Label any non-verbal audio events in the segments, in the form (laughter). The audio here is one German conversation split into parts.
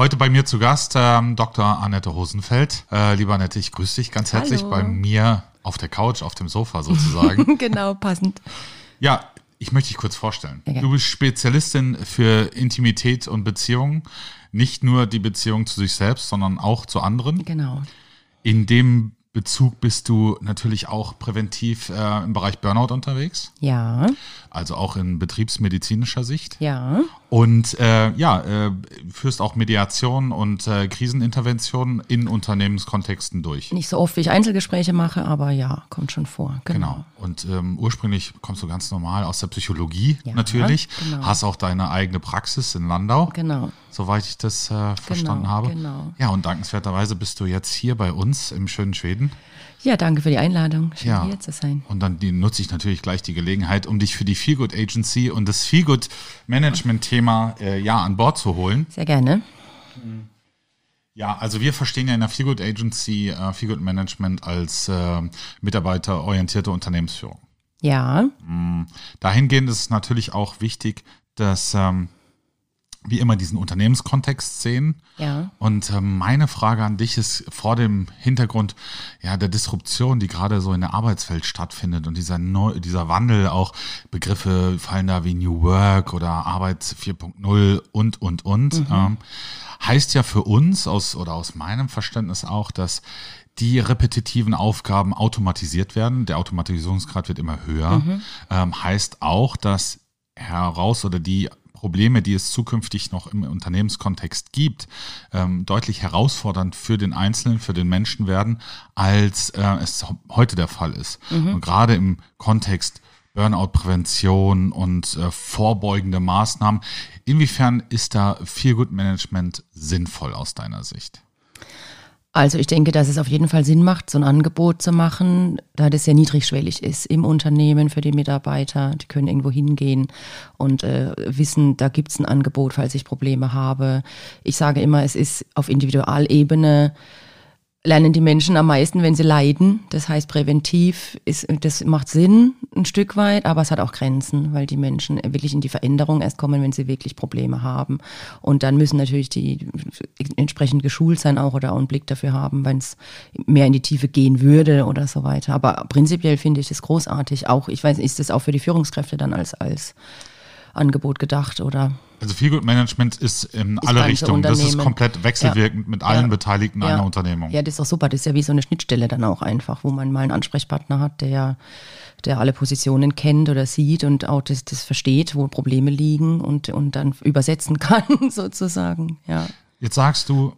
Heute bei mir zu Gast ähm, Dr. Annette Rosenfeld. Äh, lieber Annette, ich grüße dich ganz herzlich Hallo. bei mir auf der Couch, auf dem Sofa sozusagen. (laughs) genau, passend. ja, ich möchte dich kurz vorstellen. Gerne. Du bist Spezialistin für Intimität und Beziehungen. Nicht nur die Beziehung zu sich selbst, sondern auch zu anderen. Genau. In dem Bezug bist du natürlich auch präventiv äh, im Bereich Burnout unterwegs, Ja, also auch in betriebsmedizinischer Sicht. ja. Und äh, ja, äh, führst auch Mediation und äh, Kriseninterventionen in Unternehmenskontexten durch. Nicht so oft, wie ich Einzelgespräche mache, aber ja, kommt schon vor. Genau. Genau. Und ähm, ursprünglich kommst du ganz normal aus der Psychologie Ja, natürlich. genau. Hast auch deine eigene Praxis in Landau, Genau. soweit ich das äh, verstanden habe. genau. Ja, und dankenswerterweise bist du jetzt hier bei uns im schönen Schweden. Ja, danke für die Einladung. Schön Ja. hier zu sein. Und dann nutze ich natürlich gleich die Gelegenheit, um dich für die Feelgood Agency und das Feelgood Management Thema äh, ja an Bord zu holen. Sehr gerne. Ja, also wir verstehen ja in der Feelgood Agency äh, Feelgood Management als äh, mitarbeiterorientierte Unternehmensführung. Ja, Dahingehend ist es natürlich auch wichtig, dass ähm, wir immer diesen Unternehmenskontext sehen. ja. Und ähm, meine Frage an dich ist vor dem Hintergrund ja der Disruption, die gerade so in der Arbeitswelt stattfindet und dieser Neu dieser Wandel, auch Begriffe fallen da wie New Work oder Arbeit 4.0 und und und, ähm, heißt ja für uns aus oder aus meinem Verständnis auch, dass die repetitiven Aufgaben automatisiert werden. Der Automatisierungsgrad wird immer höher. Ähm, heißt auch, dass heraus oder die Probleme, die es zukünftig noch im Unternehmenskontext gibt, ähm, deutlich herausfordernd für den Einzelnen, für den Menschen werden, als äh, es heute der Fall ist. Und gerade im Kontext Burnout-Prävention und äh, vorbeugende Maßnahmen, inwiefern ist da Feel-Good Management sinnvoll aus deiner Sicht? Also ich denke, dass es auf jeden Fall Sinn macht, so ein Angebot zu machen, da das sehr niedrigschwellig ist im Unternehmen für die Mitarbeiter. Die können irgendwo hingehen und äh, wissen, da gibt es ein Angebot, falls ich Probleme habe. Ich sage immer, es ist auf Individualebene lernen die Menschen am meisten, wenn sie leiden. Das heißt, präventiv ist, das macht Sinn ein Stück weit, aber es hat auch Grenzen, weil die Menschen wirklich in die Veränderung erst kommen, wenn sie wirklich Probleme haben. Und dann müssen natürlich die entsprechend geschult sein auch oder auch einen Blick dafür haben, wenn es mehr in die Tiefe gehen würde oder so weiter. Aber prinzipiell finde ich das großartig. Auch, ich weiß, ist das auch für die Führungskräfte dann als, als Angebot gedacht oder? Also Feel-Good Management ist in alle ganze Richtungen. Das ist komplett wechselwirkend mit allen Ja. Beteiligten einer Unternehmung. Ja, das ist doch super. Das ist ja wie so eine Schnittstelle dann auch einfach, wo man mal einen Ansprechpartner hat, der, der alle Positionen kennt oder sieht und auch das, das versteht, wo Probleme liegen und, und dann übersetzen (laughs) kann, sozusagen. Ja. Jetzt sagst du,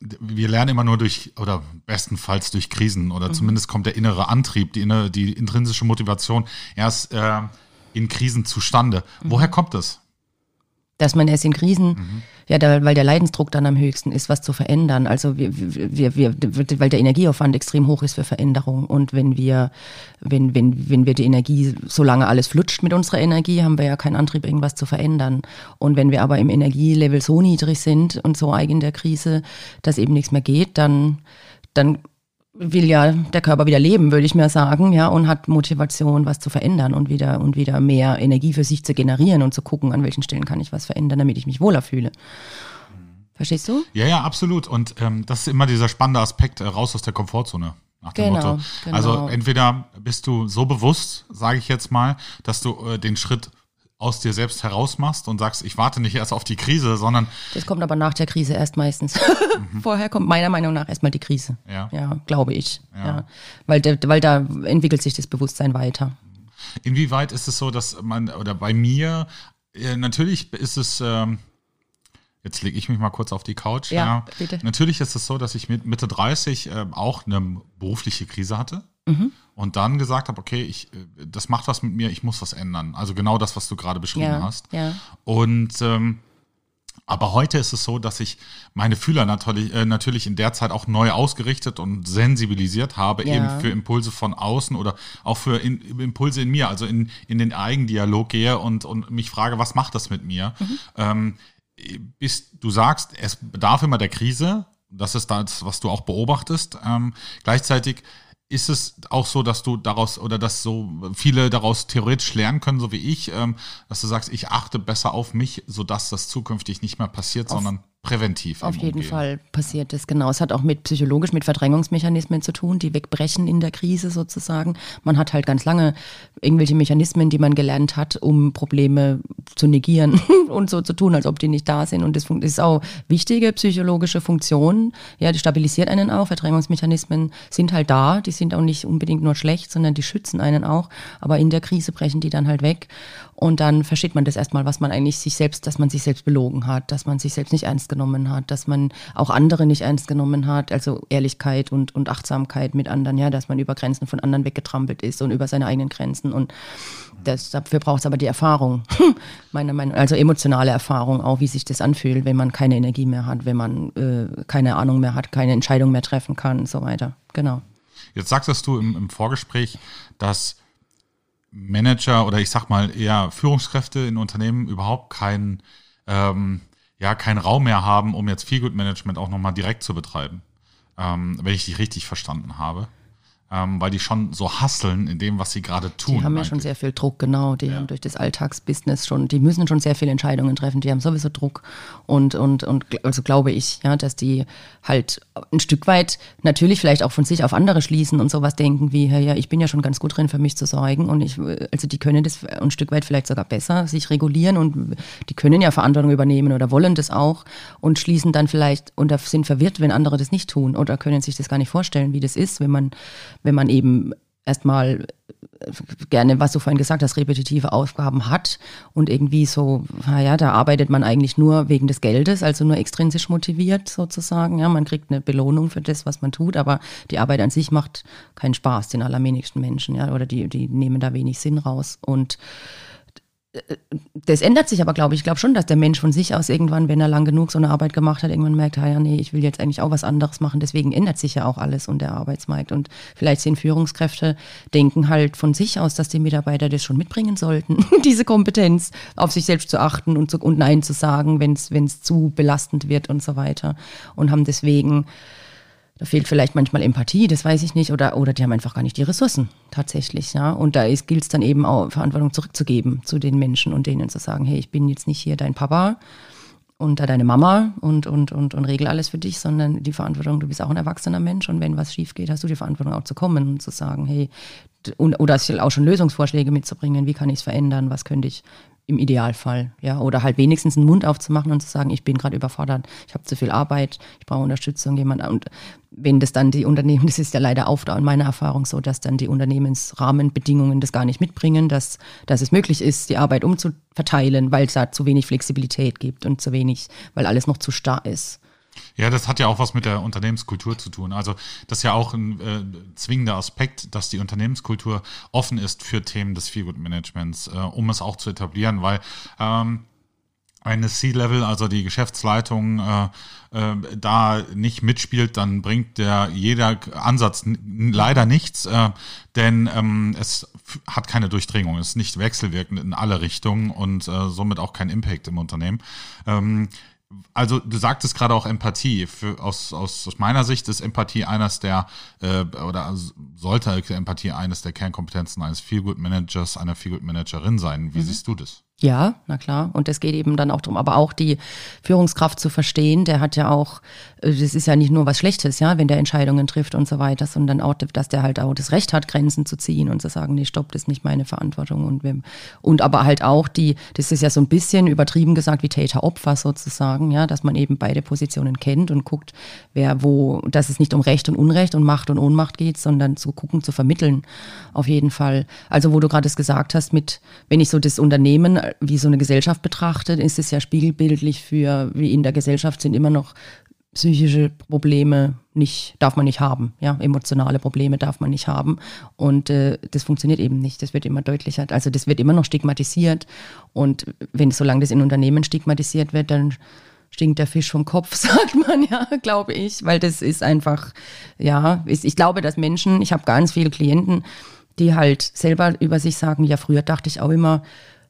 wir lernen immer nur durch, oder bestenfalls durch Krisen, oder Mhm. zumindest kommt der innere Antrieb, die, innere, die intrinsische Motivation erst äh, in Krisen zustande. Mhm. Woher kommt das? Dass man erst in Krisen, ja, da, weil der Leidensdruck dann am höchsten ist, was zu verändern. Also wir, wir, wir, weil der Energieaufwand extrem hoch ist für Veränderung. Und wenn wir, wenn, wenn, wenn wir die Energie, solange alles flutscht mit unserer Energie, haben wir ja keinen Antrieb, irgendwas zu verändern. Und wenn wir aber im Energielevel so niedrig sind und so eigen der Krise, dass eben nichts mehr geht, dann, dann will ja der Körper wieder leben, würde ich mir sagen, ja, und hat Motivation, was zu verändern und wieder und wieder mehr Energie für sich zu generieren und zu gucken, an welchen Stellen kann ich was verändern, damit ich mich wohler fühle. Verstehst du? Ja, ja, absolut. Und ähm, das ist immer dieser spannende Aspekt, äh, raus aus der Komfortzone. Nach dem Genau, Motto. genau. Also entweder bist du so bewusst, sage ich jetzt mal, dass du äh, den Schritt aus dir selbst heraus machst und sagst, ich warte nicht erst auf die Krise, sondern Das kommt aber nach der Krise erst meistens. (laughs) Vorher kommt meiner Meinung nach erstmal die Krise. Ja. Ja, glaube ich. Ja. Ja. Weil, weil da entwickelt sich das Bewusstsein weiter. Inwieweit ist es so, dass man, oder bei mir, äh, natürlich ist es, ähm, jetzt lege ich mich mal kurz auf die Couch. Ja, bitte. Natürlich ist es so, dass ich mit Mitte 30 äh, auch eine berufliche Krise hatte. Und dann gesagt habe, okay, ich, äh, das macht was mit mir, ich muss was ändern. Also genau das, was du gerade beschrieben Ja, hast. ja. Und ähm, Aber heute ist es so, dass ich meine Fühler natürlich, äh, natürlich in der Zeit auch neu ausgerichtet und sensibilisiert habe, Ja. eben für Impulse von außen oder auch für in, Impulse in mir, also in, in den Eigendialog gehe und, und mich frage, was macht das mit mir? Ähm, bis du sagst, es bedarf immer der Krise, das ist das, was du auch beobachtest. Ähm, gleichzeitig ist es auch so, dass du daraus oder dass so viele daraus theoretisch lernen können, so wie ich, ähm, dass du sagst, ich achte besser auf mich, sodass das zukünftig nicht mehr passiert, sondern präventiv. Auf jeden Umgehen. Fall passiert das, genau. Es hat auch mit psychologisch, mit Verdrängungsmechanismen zu tun, die wegbrechen in der Krise sozusagen. Man hat halt ganz lange irgendwelche Mechanismen, die man gelernt hat, um Probleme zu negieren (laughs) und so zu tun, als ob die nicht da sind. Und das ist auch wichtige psychologische Funktion. Ja, die stabilisiert einen auch. Verdrängungsmechanismen sind halt da. Die sind auch nicht unbedingt nur schlecht, sondern die schützen einen auch. Aber in der Krise brechen die dann halt weg. Und dann versteht man das erstmal, was man eigentlich sich selbst, dass man sich selbst belogen hat, dass man sich selbst nicht ernst genommen hat, dass man auch andere nicht ernst genommen hat, also Ehrlichkeit und, und Achtsamkeit mit anderen, ja, dass man über Grenzen von anderen weggetrampelt ist und über seine eigenen Grenzen. Und das, dafür braucht es aber die Erfahrung, (laughs) meiner Meinung also emotionale Erfahrung auch, wie sich das anfühlt, wenn man keine Energie mehr hat, wenn man äh, keine Ahnung mehr hat, keine Entscheidung mehr treffen kann und so weiter. Genau. Jetzt sagtest du im, im Vorgespräch, dass Manager oder ich sag mal eher Führungskräfte in Unternehmen überhaupt keinen ähm, ja, keinen Raum mehr haben, um jetzt Feelgood-Management auch nochmal direkt zu betreiben. Ähm, wenn ich dich richtig verstanden habe. Ähm, weil die schon so hasseln in dem, was sie gerade tun. Die haben ja schon eigentlich. sehr viel Druck, genau. Die haben durch das Alltagsbusiness schon, die müssen schon sehr viele Entscheidungen treffen. Die haben sowieso Druck. Und, und, und also glaube ich, ja, dass die halt ein Stück weit natürlich vielleicht auch von sich auf andere schließen und sowas denken wie, ja, ja, ich bin ja schon ganz gut drin, für mich zu sorgen. Und ich, also die können das ein Stück weit vielleicht sogar besser sich regulieren und die können ja Verantwortung übernehmen oder wollen das auch und schließen dann vielleicht und sind verwirrt, wenn andere das nicht tun oder können sich das gar nicht vorstellen, wie das ist, wenn man, wenn man eben erstmal gerne, was du vorhin gesagt hast, repetitive Aufgaben hat und irgendwie so, naja, da arbeitet man eigentlich nur wegen des Geldes, also nur extrinsisch motiviert sozusagen. Ja, man kriegt eine Belohnung für das, was man tut, aber die Arbeit an sich macht keinen Spaß den allerwenigsten Menschen, ja, oder die, die nehmen da wenig Sinn raus. Und das ändert sich aber, glaube ich. Ich glaube schon, dass der Mensch von sich aus irgendwann, wenn er lang genug so eine Arbeit gemacht hat, irgendwann merkt, ja, nee, ich will jetzt eigentlich auch was anderes machen. Deswegen ändert sich ja auch alles und der Arbeitsmarkt. Und vielleicht sind Führungskräfte, denken halt von sich aus, dass die Mitarbeiter das schon mitbringen sollten, (laughs) diese Kompetenz, auf sich selbst zu achten und, zu, und Nein zu sagen, wenn es zu belastend wird und so weiter. Und haben deswegen da fehlt vielleicht manchmal Empathie, das weiß ich nicht, oder, oder die haben einfach gar nicht die Ressourcen tatsächlich, ja. Und da gilt es dann eben auch, Verantwortung zurückzugeben zu den Menschen und denen zu sagen, hey, ich bin jetzt nicht hier dein Papa und da deine Mama und, und, und, und regel alles für dich, sondern die Verantwortung, du bist auch ein erwachsener Mensch und wenn was schief geht, hast du die Verantwortung auch zu kommen und zu sagen, hey, und, oder auch schon Lösungsvorschläge mitzubringen, wie kann ich es verändern, was könnte ich im Idealfall, ja, oder halt wenigstens einen Mund aufzumachen und zu sagen, ich bin gerade überfordert, ich habe zu viel Arbeit, ich brauche Unterstützung, jemand und wenn das dann die Unternehmen, (laughs) das ist ja leider oft in meiner Erfahrung so, dass dann die Unternehmensrahmenbedingungen das gar nicht mitbringen, dass, dass es möglich ist, die Arbeit umzuverteilen, weil es da zu wenig Flexibilität gibt und zu wenig, weil alles noch zu starr ist. Ja, das hat ja auch was mit der Unternehmenskultur zu tun. Also das ist ja auch ein äh, zwingender Aspekt, dass die Unternehmenskultur offen ist für Themen des Feelgood-Managements, äh, um es auch zu etablieren, weil ähm, eine C-Level, also die Geschäftsleitung, äh, äh, da nicht mitspielt, dann bringt der jeder Ansatz leider nichts, äh, denn ähm, es hat keine Durchdringung, es ist nicht wechselwirkend in alle Richtungen und äh, somit auch kein Impact im Unternehmen. Ähm, also du sagtest gerade auch Empathie. Für, aus, aus, aus meiner Sicht ist Empathie eines der, äh, oder sollte Empathie eines der Kernkompetenzen eines Feelgood-Managers, einer Feelgood-Managerin sein. Wie mhm. siehst du das? Ja, na klar. Und es geht eben dann auch darum, aber auch die Führungskraft zu verstehen, der hat ja auch, das ist ja nicht nur was Schlechtes, ja, wenn der Entscheidungen trifft und so weiter, sondern auch, dass der halt auch das Recht hat, Grenzen zu ziehen und zu sagen, nee, stopp, das ist nicht meine Verantwortung. Und, wir, und aber halt auch die, das ist ja so ein bisschen übertrieben gesagt wie Täter-Opfer sozusagen, ja, dass man eben beide Positionen kennt und guckt, wer wo, dass es nicht um Recht und Unrecht und Macht und Ohnmacht geht, sondern zu gucken, zu vermitteln. Auf jeden Fall. Also, wo du gerade es gesagt hast, mit, wenn ich so das Unternehmen wie so eine Gesellschaft betrachtet, ist es ja spiegelbildlich für, wie in der Gesellschaft sind immer noch psychische Probleme nicht, darf man nicht haben, ja, emotionale Probleme darf man nicht haben. Und äh, das funktioniert eben nicht, das wird immer deutlicher, also das wird immer noch stigmatisiert. Und wenn, solange das in Unternehmen stigmatisiert wird, dann stinkt der Fisch vom Kopf, (laughs) sagt man ja, glaube ich, weil das ist einfach, ja, ich, ich glaube, dass Menschen, ich habe ganz viele Klienten, die halt selber über sich sagen, ja, früher dachte ich auch immer,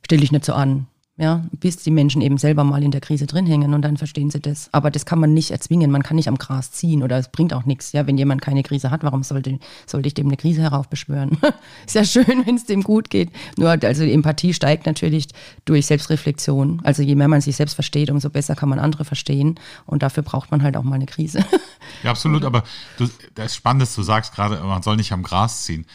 stell dich nicht so an. Ja, bis die Menschen eben selber mal in der Krise drin hängen und dann verstehen sie das. Aber das kann man nicht erzwingen, man kann nicht am Gras ziehen oder es bringt auch nichts. Ja, wenn jemand keine Krise hat, warum sollte, sollte ich dem eine Krise heraufbeschwören? (laughs) Ist ja schön, wenn es dem gut geht. Nur, also die Empathie steigt natürlich durch Selbstreflexion. Also je mehr man sich selbst versteht, umso besser kann man andere verstehen. Und dafür braucht man halt auch mal eine Krise. (laughs) Ja, absolut. Aber du, das ist spannend, dass du sagst gerade, man soll nicht am Gras ziehen.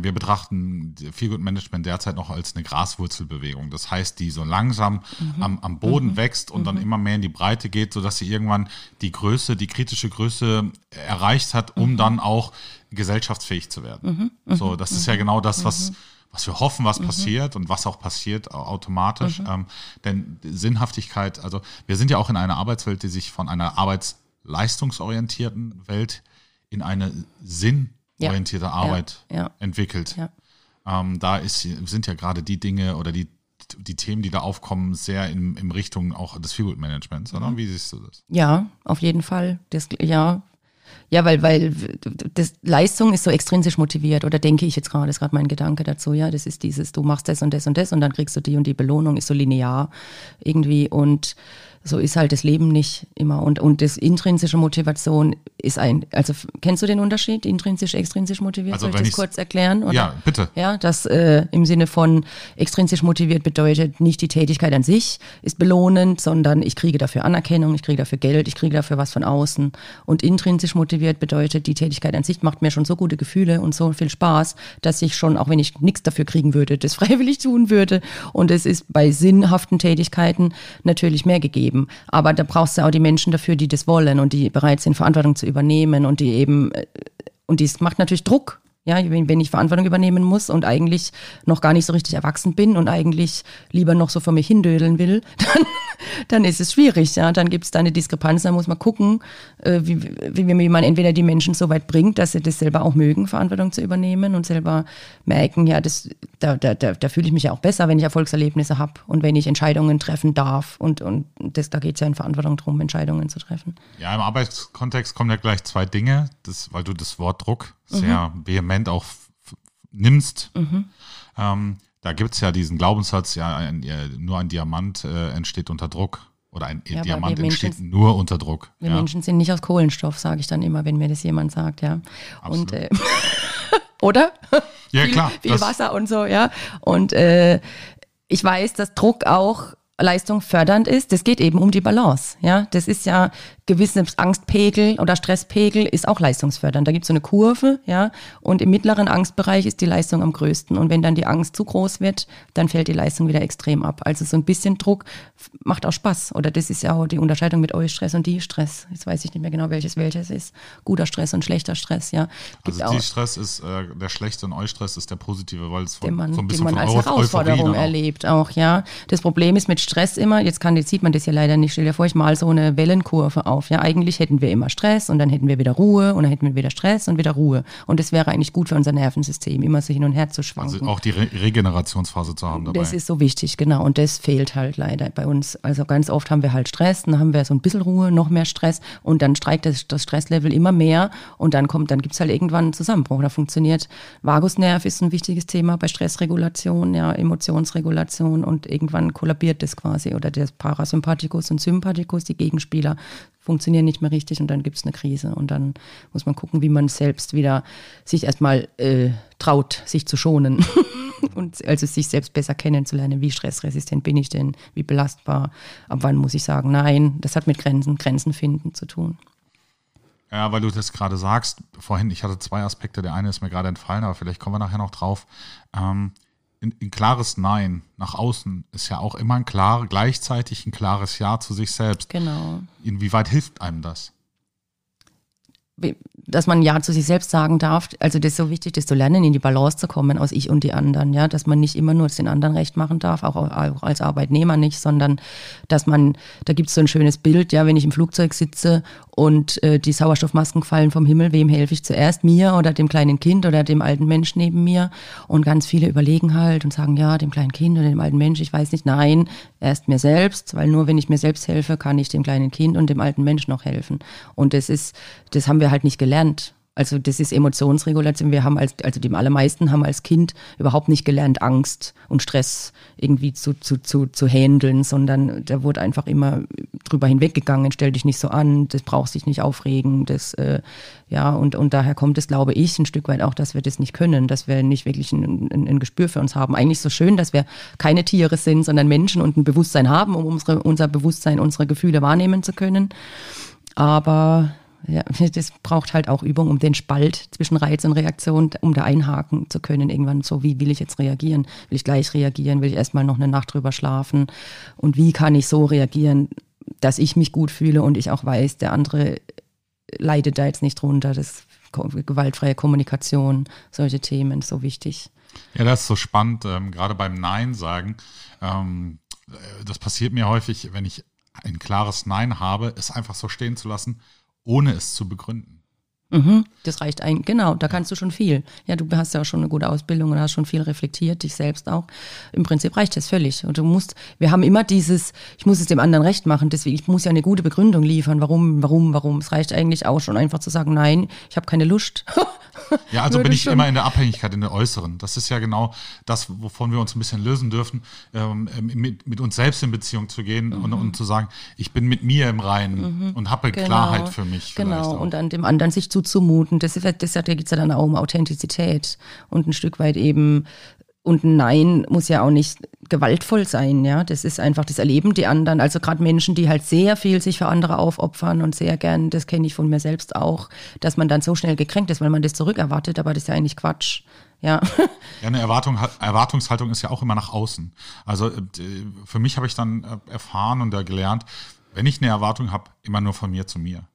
Wir betrachten Feelgood Management derzeit noch als eine Graswurzelbewegung. Das heißt, die so langsam mhm. am, am, Boden mhm. wächst und mhm. dann immer mehr in die Breite geht, sodass sie irgendwann die Größe, die kritische Größe erreicht hat, um mhm. dann auch gesellschaftsfähig zu werden. Mhm. Mhm. So, das ist ja genau das, was was wir hoffen, was passiert und was auch passiert automatisch. Ähm, denn Sinnhaftigkeit, also wir sind ja auch in einer Arbeitswelt, die sich von einer arbeitsleistungsorientierten Welt in eine Sinn orientierte Arbeit ja, ja. entwickelt. Ja. Ähm, da ist, sind ja gerade die Dinge oder die, die Themen, die da aufkommen, sehr in, in Richtung auch des Feelgood Managements, oder? Mhm. Wie siehst du das? Ja, auf jeden Fall. Das, ja, ja, weil, weil das, Leistung ist so extrinsisch motiviert oder denke ich jetzt gerade, ist gerade mein Gedanke dazu, ja, das ist dieses, du machst das und das und das und dann kriegst du die und die Belohnung, ist so linear irgendwie und so ist halt das Leben nicht immer. Und, und das intrinsische Motivation ist ein, also kennst du den Unterschied, intrinsisch, extrinsisch motiviert? Also, Soll ich das kurz erklären? Oder? Ja, bitte. Ja, das äh, im Sinne von extrinsisch motiviert bedeutet nicht die Tätigkeit an sich ist belohnend, sondern ich kriege dafür Anerkennung, ich kriege dafür Geld, ich kriege dafür was von außen. Und intrinsisch motiviert bedeutet, die Tätigkeit an sich macht mir schon so gute Gefühle und so viel Spaß, dass ich schon, auch wenn ich nichts dafür kriegen würde, das (laughs) freiwillig tun würde. Und es ist bei sinnhaften Tätigkeiten natürlich mehr gegeben geben. Aber da brauchst du auch die Menschen dafür, die das wollen und die bereit sind, Verantwortung zu übernehmen und die eben, äh, und dies macht natürlich Druck ja, wenn ich Verantwortung übernehmen muss und eigentlich noch gar nicht so richtig erwachsen bin und eigentlich lieber noch so vor mir hindödeln will, (laughs) dann, dann ist es schwierig. Ja, dann gibt es da eine Diskrepanz. Da muss man gucken, äh, wie, wie, wie man entweder die Menschen so weit bringt, dass sie das selber auch mögen, Verantwortung zu übernehmen und selber merken, ja, das, da, da, da, da fühle ich mich ja auch besser, wenn ich Erfolgserlebnisse habe und wenn ich Entscheidungen treffen darf. Und, und das, da geht es ja in Verantwortung darum, Entscheidungen zu treffen. Ja, im Arbeitskontext kommen ja gleich zwei Dinge, das, weil du das Wort Druck sehr mhm. vehement auch nimmst. Mhm. Ähm, da gibt es ja diesen Glaubenssatz, ja, ein, nur ein Diamant äh, entsteht unter Druck. Oder ein ja, Diamant entsteht nur unter Druck. Wir ja. Menschen sind nicht aus Kohlenstoff, sage ich dann immer, wenn mir das jemand sagt, ja. Und äh, (laughs) oder? Ja, viel, klar. Viel Wasser und so, ja. Und äh, ich weiß, dass Druck auch Leistung fördernd ist. Das geht eben um die Balance. Ja, das ist ja gewisse Angstpegel oder Stresspegel ist auch leistungsfördernd. Da gibt es so eine Kurve, ja, und im mittleren Angstbereich ist die Leistung am größten. Und wenn dann die Angst zu groß wird, dann fällt die Leistung wieder extrem ab. Also so ein bisschen Druck macht auch Spaß. Oder das ist ja auch die Unterscheidung mit Eustress und Die-Stress. Jetzt weiß ich nicht mehr genau, welches welches ist. Guter Stress und schlechter Stress, ja. Gibt also Die-Stress ist äh, der schlechte und Eustress ist der positive, weil es von, man, so ein bisschen den man als Herausforderung erlebt auch, ja. Das Problem ist mit Stress immer, jetzt kann, jetzt sieht man das ja leider nicht, stell dir vor, ich mal so eine Wellenkurve auf auf. Ja, eigentlich hätten wir immer Stress und dann hätten wir wieder Ruhe und dann hätten wir wieder Stress und wieder Ruhe. Und das wäre eigentlich gut für unser Nervensystem, immer so hin und her zu schwanken. Also auch die Re Regenerationsphase zu haben dabei. Das ist so wichtig, genau. Und das fehlt halt leider bei uns. Also ganz oft haben wir halt Stress, dann haben wir so ein bisschen Ruhe, noch mehr Stress und dann steigt das, das Stresslevel immer mehr und dann kommt, dann gibt es halt irgendwann einen Zusammenbruch. Da funktioniert Vagusnerv ist ein wichtiges Thema bei Stressregulation, ja, Emotionsregulation und irgendwann kollabiert das quasi oder der Parasympathikus und Sympathikus, die Gegenspieler, funktionieren nicht mehr richtig und dann gibt es eine Krise. Und dann muss man gucken, wie man selbst wieder sich erstmal äh, traut, sich zu schonen. (laughs) und also sich selbst besser kennenzulernen. Wie stressresistent bin ich denn? Wie belastbar? Ab wann muss ich sagen, nein, das hat mit Grenzen, Grenzen finden zu tun. Ja, weil du das gerade sagst, vorhin, ich hatte zwei Aspekte. Der eine ist mir gerade entfallen, aber vielleicht kommen wir nachher noch drauf. Ähm, ein, klares Nein nach außen ist ja auch immer ein klar, gleichzeitig ein klares Ja zu sich selbst. Genau. Inwieweit hilft einem das? Dass man Ja zu sich selbst sagen darf. Also das ist so wichtig, das zu lernen, in die Balance zu kommen aus ich und die anderen. Ja, dass man nicht immer nur den anderen recht machen darf, auch, als Arbeitnehmer nicht, sondern dass man, da gibt es so ein schönes Bild, ja, wenn ich im Flugzeug sitze und äh, die Sauerstoffmasken fallen vom Himmel, wem helfe ich zuerst? Mir oder dem kleinen Kind oder dem alten Mensch neben mir? Und ganz viele überlegen halt und sagen, ja, dem kleinen Kind oder dem alten Mensch, ich weiß nicht, nein, erst mir selbst, weil nur wenn ich mir selbst helfe, kann ich dem kleinen Kind und dem alten Mensch noch helfen. Und das ist, das haben wir halt nicht gelernt. Also das ist Emotionsregulation. Wir haben als, also die allermeisten haben als Kind überhaupt nicht gelernt, Angst und Stress irgendwie zu, zu, zu, zu handeln, sondern da wurde einfach immer drüber hinweggegangen, stell dich nicht so an, das brauchst dich nicht aufregen, das, äh, ja, und, und daher kommt es, glaube ich, ein Stück weit auch, dass wir das nicht können, dass wir nicht wirklich ein, ein, ein Gespür für uns haben. Eigentlich so schön, dass wir keine Tiere sind, sondern Menschen und ein Bewusstsein haben, um unsere, unser Bewusstsein, unsere Gefühle wahrnehmen zu können. Aber ja, (laughs) das braucht halt auch Übung, um den Spalt zwischen Reiz und Reaktion, um da einhaken zu können. Irgendwann so, wie will ich jetzt reagieren? Will ich gleich reagieren? Will ich erstmal noch eine Nacht drüber schlafen? Und wie kann ich so reagieren, dass ich mich gut fühle und ich auch weiß, der andere leidet da jetzt nicht drunter. Das gewaltfreie Kommunikation, solche Themen, so wichtig. Ja, das ist so spannend, ähm, gerade beim Nein sagen. Ähm, das passiert mir häufig, wenn ich ein klares Nein habe, es einfach so stehen zu lassen ohne es zu begründen. Mhm, das reicht ein, genau, da kannst du schon viel. Ja, du hast ja auch schon eine gute Ausbildung und hast schon viel reflektiert, dich selbst auch. Im Prinzip reicht das völlig. Und du musst, wir haben immer dieses, ich muss es dem anderen recht machen, deswegen, ich muss ja eine gute Begründung liefern, warum, warum, warum. Es reicht eigentlich auch schon einfach zu sagen, nein, ich habe keine Lust. (laughs) ja, also bin ich schon. immer in der Abhängigkeit, in der äußeren. Das ist ja genau das, wovon wir uns ein bisschen lösen dürfen, ähm, mit, mit uns selbst in Beziehung zu gehen mhm. und, und zu sagen, ich bin mit mir im Reinen mhm. und habe genau. Klarheit für mich. Genau, und an dem anderen sich zu zuzumuten. Das, da geht es ja dann auch um Authentizität und ein Stück weit eben und ein Nein muss ja auch nicht gewaltvoll sein, ja. Das ist einfach, das erleben die anderen. Also gerade Menschen, die halt sehr viel sich für andere aufopfern und sehr gern, das kenne ich von mir selbst auch, dass man dann so schnell gekränkt ist, weil man das zurückerwartet, aber das ist ja eigentlich Quatsch. Ja. (laughs) ja, eine Erwartung, Erwartungshaltung ist ja auch immer nach außen. Also äh, für mich habe ich dann äh, erfahren und gelernt, wenn ich eine Erwartung habe, immer nur von mir zu mir.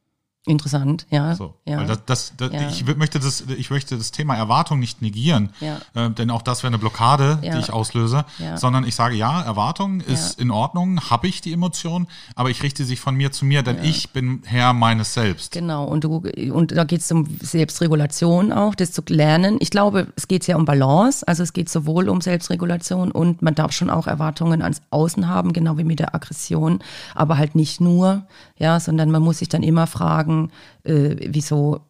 Interessant, ja. So, ja. Das, das, das ja. ich, möchte das, ich möchte das Thema Erwartung nicht negieren, ja. äh, denn auch das wäre eine Blockade, die ich auslöse, sondern ich sage, ja, Erwartung ist in Ordnung, habe ich die Emotion, aber ich richte sich von mir zu mir, denn ich bin Herr meines Selbst. Genau, und, du, und da geht es um Selbstregulation auch, das zu lernen. Ich glaube, es geht ja um Balance, also es geht sowohl um Selbstregulation und man darf schon auch Erwartungen ans Außen haben, genau wie mit der Aggression, aber halt nicht nur, ja, sondern man muss sich dann immer fragen, fragen, äh, wieso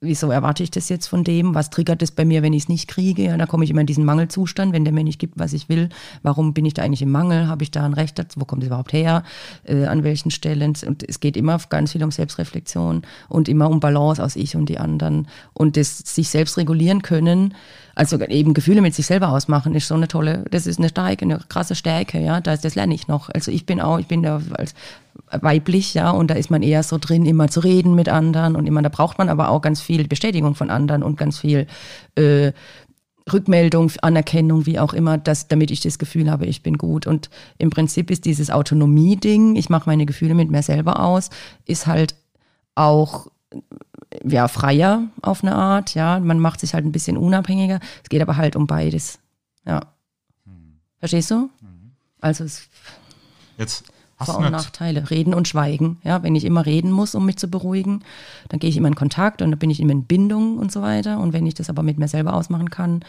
wieso erwarte ich das jetzt von dem? Was triggert das bei mir, wenn ich es nicht kriege? Ja, da komme ich immer in diesen Mangelzustand, wenn der mir nicht gibt, was ich will. Warum bin ich da eigentlich im Mangel? Habe ich da ein Recht dazu? Wo kommt es überhaupt her? Äh, an welchen Stellen? Und es geht immer ganz viel um Selbstreflexion und immer um Balance aus ich und die anderen. Und das sich selbst regulieren können, also eben Gefühle mit sich selber ausmachen, ist so eine tolle, das ist eine starke, eine krasse Stärke, ja. Das, das lerne ich noch. Also ich bin auch, ich bin da als weiblich, ja, und da ist man eher so drin, immer zu reden mit anderen und immer, da braucht man aber auch ganz viel Bestätigung von anderen und ganz viel äh, Rückmeldung, Anerkennung, wie auch immer, dass, damit ich das Gefühl habe, ich bin gut. Und im Prinzip ist dieses Autonomie-Ding, ich mache meine Gefühle mit mir selber aus, ist halt auch ja, freier auf eine Art, ja. Man macht sich halt ein bisschen unabhängiger. Es geht aber halt um beides. Ja. Hm. Verstehst du? Mhm. Also es. Jetzt vor- und Nachteile. Reden und Schweigen. Ja, wenn ich immer reden muss, um mich zu beruhigen, dann gehe ich immer in Kontakt und dann bin ich immer in Bindung und so weiter. Und wenn ich das aber mit mir selber ausmachen kann,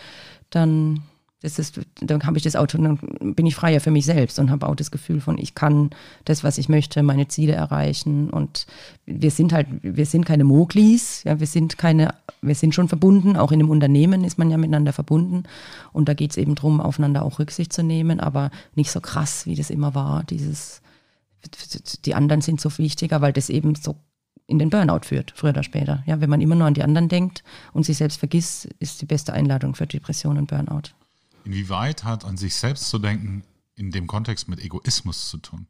dann das ist, dann habe ich das Auto, dann bin ich freier für mich selbst und habe auch das Gefühl von, ich kann das, was ich möchte, meine Ziele erreichen. Und wir sind halt, wir sind keine Moglis, ja, wir sind keine, wir sind schon verbunden, auch in einem Unternehmen ist man ja miteinander verbunden. Und da geht es eben darum, aufeinander auch Rücksicht zu nehmen, aber nicht so krass, wie das immer war, dieses die anderen sind so wichtiger, weil das eben so in den Burnout führt, früher oder später. Ja, wenn man immer nur an die anderen denkt und sich selbst vergisst, ist die beste Einladung für Depression und Burnout. Inwieweit hat an sich selbst zu denken in dem Kontext mit Egoismus zu tun?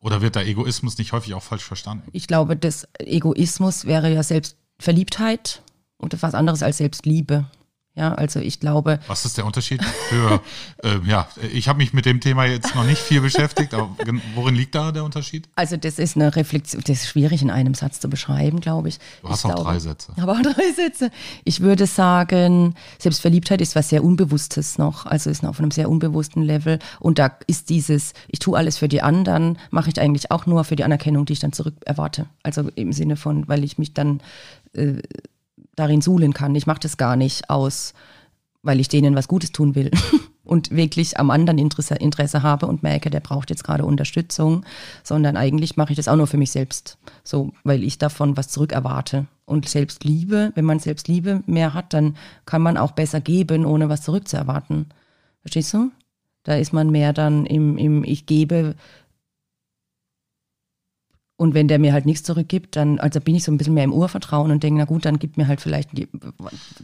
Oder wird der Egoismus nicht häufig auch falsch verstanden? Ich glaube, das Egoismus wäre ja Selbstverliebtheit und was anderes als Selbstliebe. Ja, also ich glaube. Was ist der Unterschied für, äh, ja, ich habe mich mit dem Thema jetzt noch nicht viel beschäftigt, aber worin liegt da der Unterschied? Also das ist eine Reflexion, das ist schwierig in einem Satz zu beschreiben, glaube ich. Du hast ich auch glaube, drei Sätze. Aber auch (laughs) drei Sätze. Ich würde sagen, Selbstverliebtheit ist was sehr Unbewusstes noch, also ist noch auf einem sehr unbewussten Level. Und da ist dieses, ich tue alles für die anderen, mache ich eigentlich auch nur für die Anerkennung, die ich dann zurück erwarte. Also im Sinne von, weil ich mich dann äh, darin suhlen kann. Ich mache das gar nicht aus, weil ich denen was Gutes tun will (laughs) und wirklich am anderen Interesse, Interesse habe und merke, der braucht jetzt gerade Unterstützung, sondern eigentlich mache ich das auch nur für mich selbst, so, weil ich davon was zurück erwarte. Und Selbstliebe, wenn man Selbstliebe mehr hat, dann kann man auch besser geben, ohne was zurückzuerwarten. Verstehst du? Da ist man mehr dann im, im Ich gebe, und wenn der mir halt nichts zurückgibt, dann, also bin ich so ein bisschen mehr im Urvertrauen und denke, na gut, dann gibt mir halt vielleicht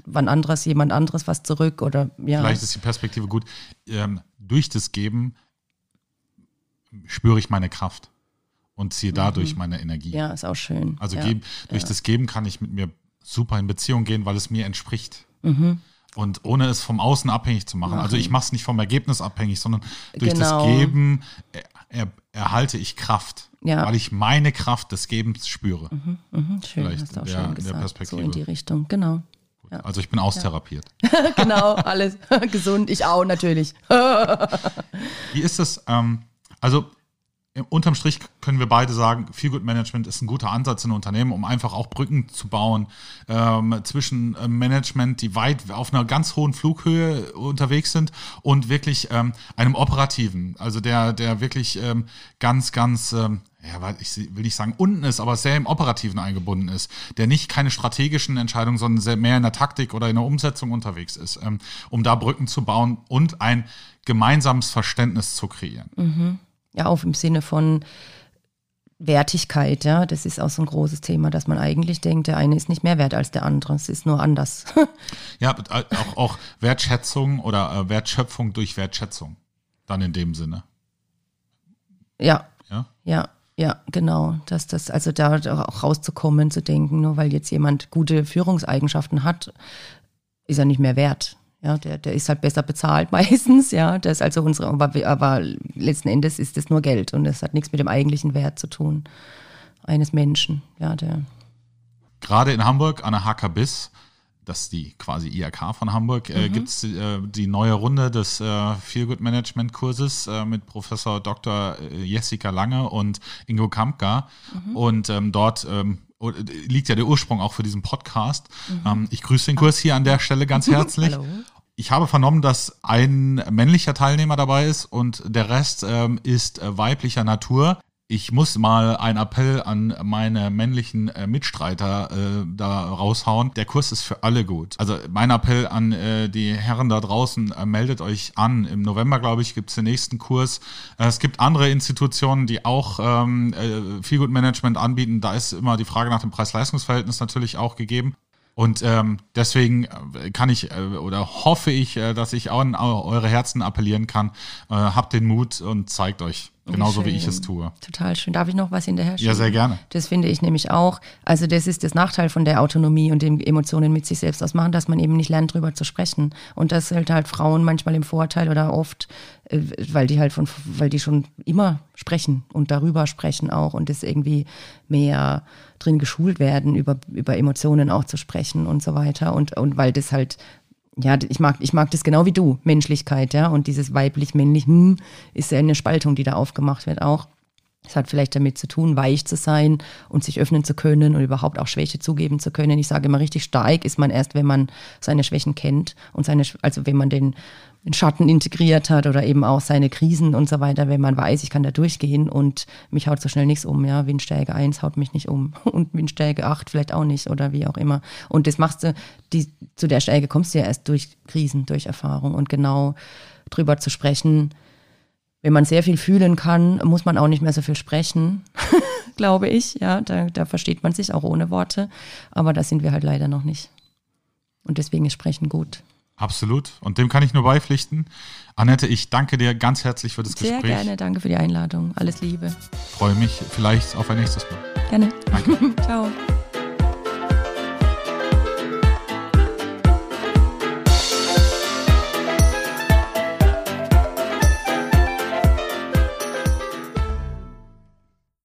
wann anderes, jemand anderes was zurück oder ja. Vielleicht ist die Perspektive gut. Ähm, durch das Geben spüre ich meine Kraft und ziehe dadurch mhm. meine Energie. Ja, ist auch schön. Also ja. geben, durch ja. das Geben kann ich mit mir super in Beziehung gehen, weil es mir entspricht. Mhm. Und ohne es vom Außen abhängig zu machen. machen. Also ich mache es nicht vom Ergebnis abhängig, sondern durch genau. das Geben er, erhalte ich Kraft, ja. weil ich meine Kraft des Gebens spüre. Mhm, mh, schön, Vielleicht hast du auch der, schön gesagt, so in die Richtung, genau. Ja. Also ich bin austherapiert. (laughs) genau, alles (laughs) gesund, ich auch natürlich. (laughs) Wie ist das? Ähm, also unterm Strich können wir beide sagen, Feel Good Management ist ein guter Ansatz in Unternehmen, um einfach auch Brücken zu bauen ähm, zwischen äh, Management, die weit auf einer ganz hohen Flughöhe unterwegs sind und wirklich ähm, einem operativen, also der, der wirklich ähm, ganz, ganz, ähm, ja, ich will nicht sagen unten ist, aber sehr im Operativen eingebunden ist, der nicht keine strategischen Entscheidungen, sondern sehr mehr in der Taktik oder in der Umsetzung unterwegs ist, ähm, um da Brücken zu bauen und ein gemeinsames Verständnis zu kreieren. Mhm ja, auch im Sinne von Wertigkeit, ja, das ist auch so ein großes Thema, dass man eigentlich denkt, der eine ist nicht mehr wert als der andere, es ist nur anders. (laughs) ja, auch, auch Wertschätzung oder äh, Wertschöpfung durch Wertschätzung, dann in dem Sinne. Ja, ja, ja, ja, genau, dass das, also da auch rauszukommen, zu denken, nur weil jetzt jemand gute Führungseigenschaften hat, ist er nicht mehr wert. Ja, der, der ist halt besser bezahlt (laughs) meistens, ja. Das ist also unsere, aber, aber letzten Endes ist es nur Geld und es hat nichts mit dem eigentlichen Wert zu tun eines Menschen, ja, der. Gerade in Hamburg an der HKBIS, das ist die quasi IRK von Hamburg, äh, mhm. äh, gibt es äh, die neue Runde des äh, Feel Good Management Kurses äh, mit Professor Dr. Äh, Jessica Lange und Ingo Kampka. Mhm. Und ähm, dort ähm, liegt ja der Ursprung auch für diesen Podcast. Mhm. Ähm, ich grüße den Kurs hier an der Stelle ganz (laughs) herzlich. Hallo. Ich habe vernommen, dass ein männlicher Teilnehmer dabei ist und der Rest ähm, ist äh, weiblicher Natur. Ich muss mal einen Appell an meine männlichen äh, Mitstreiter äh, da raushauen. Der Kurs ist für alle gut. Also mein Appell an äh, die Herren da draußen, äh, meldet euch an. Im November, glaube ich, gibt es den nächsten Kurs. Äh, es gibt andere Institutionen, die auch ähm, äh, viel Good Management anbieten. Da ist immer die Frage nach dem Preis-Leistungs-Verhältnis natürlich auch gegeben. Und ähm, deswegen äh, kann ich äh, oder hoffe ich, äh, dass ich auch an eure Herzen appellieren kann. Äh, habt den Mut und zeigt euch. Genauso wie, wie ich es tue. Total schön. Darf ich noch was hinterher schieben? Ja, sehr gerne. Das finde ich nämlich auch. Also das ist das Nachteil von der Autonomie und den Emotionen mit sich selbst ausmachen, dass man eben nicht lernt, drüber zu sprechen. Und das hält halt Frauen manchmal im Vorteil oder oft, äh, weil die halt von, weil die schon immer sprechen und darüber sprechen auch und das irgendwie mehr drin geschult werden, über, über Emotionen auch zu sprechen und so weiter. Und, und weil das halt ja, ich mag, ich mag das genau wie du, Menschlichkeit, ja. Und dieses weiblich-männlich hm, ist ja eine Spaltung, die da aufgemacht wird auch. Es hat vielleicht damit zu tun, weich zu sein und sich öffnen zu können und überhaupt auch Schwäche zugeben zu können. Ich sage immer, richtig stark ist man erst, wenn man seine Schwächen kennt und seine, also wenn man den in Schatten integriert hat oder eben auch seine Krisen und so weiter, wenn man weiß, ich kann da durchgehen und mich haut so schnell nichts um, ja, Windstärke 1 haut mich nicht um (laughs) und Windstärke 8 vielleicht auch nicht oder wie auch immer. Und das machst du, die, zu der Stärke kommst du ja erst durch Krisen, durch Erfahrung und genau drüber zu sprechen. Wenn man sehr viel fühlen kann, muss man auch nicht mehr so viel sprechen, (laughs) glaube ich, ja, da, da versteht man sich auch ohne Worte, aber da sind wir halt leider noch nicht. Und deswegen ist Sprechen gut. Absolut. Und dem kann ich nur beipflichten. Annette, ich danke dir ganz herzlich für das Sehr Gespräch. Sehr gerne, danke für die Einladung. Alles Liebe. Freue mich vielleicht auf ein nächstes Mal. Gerne. Danke. (laughs) Ciao.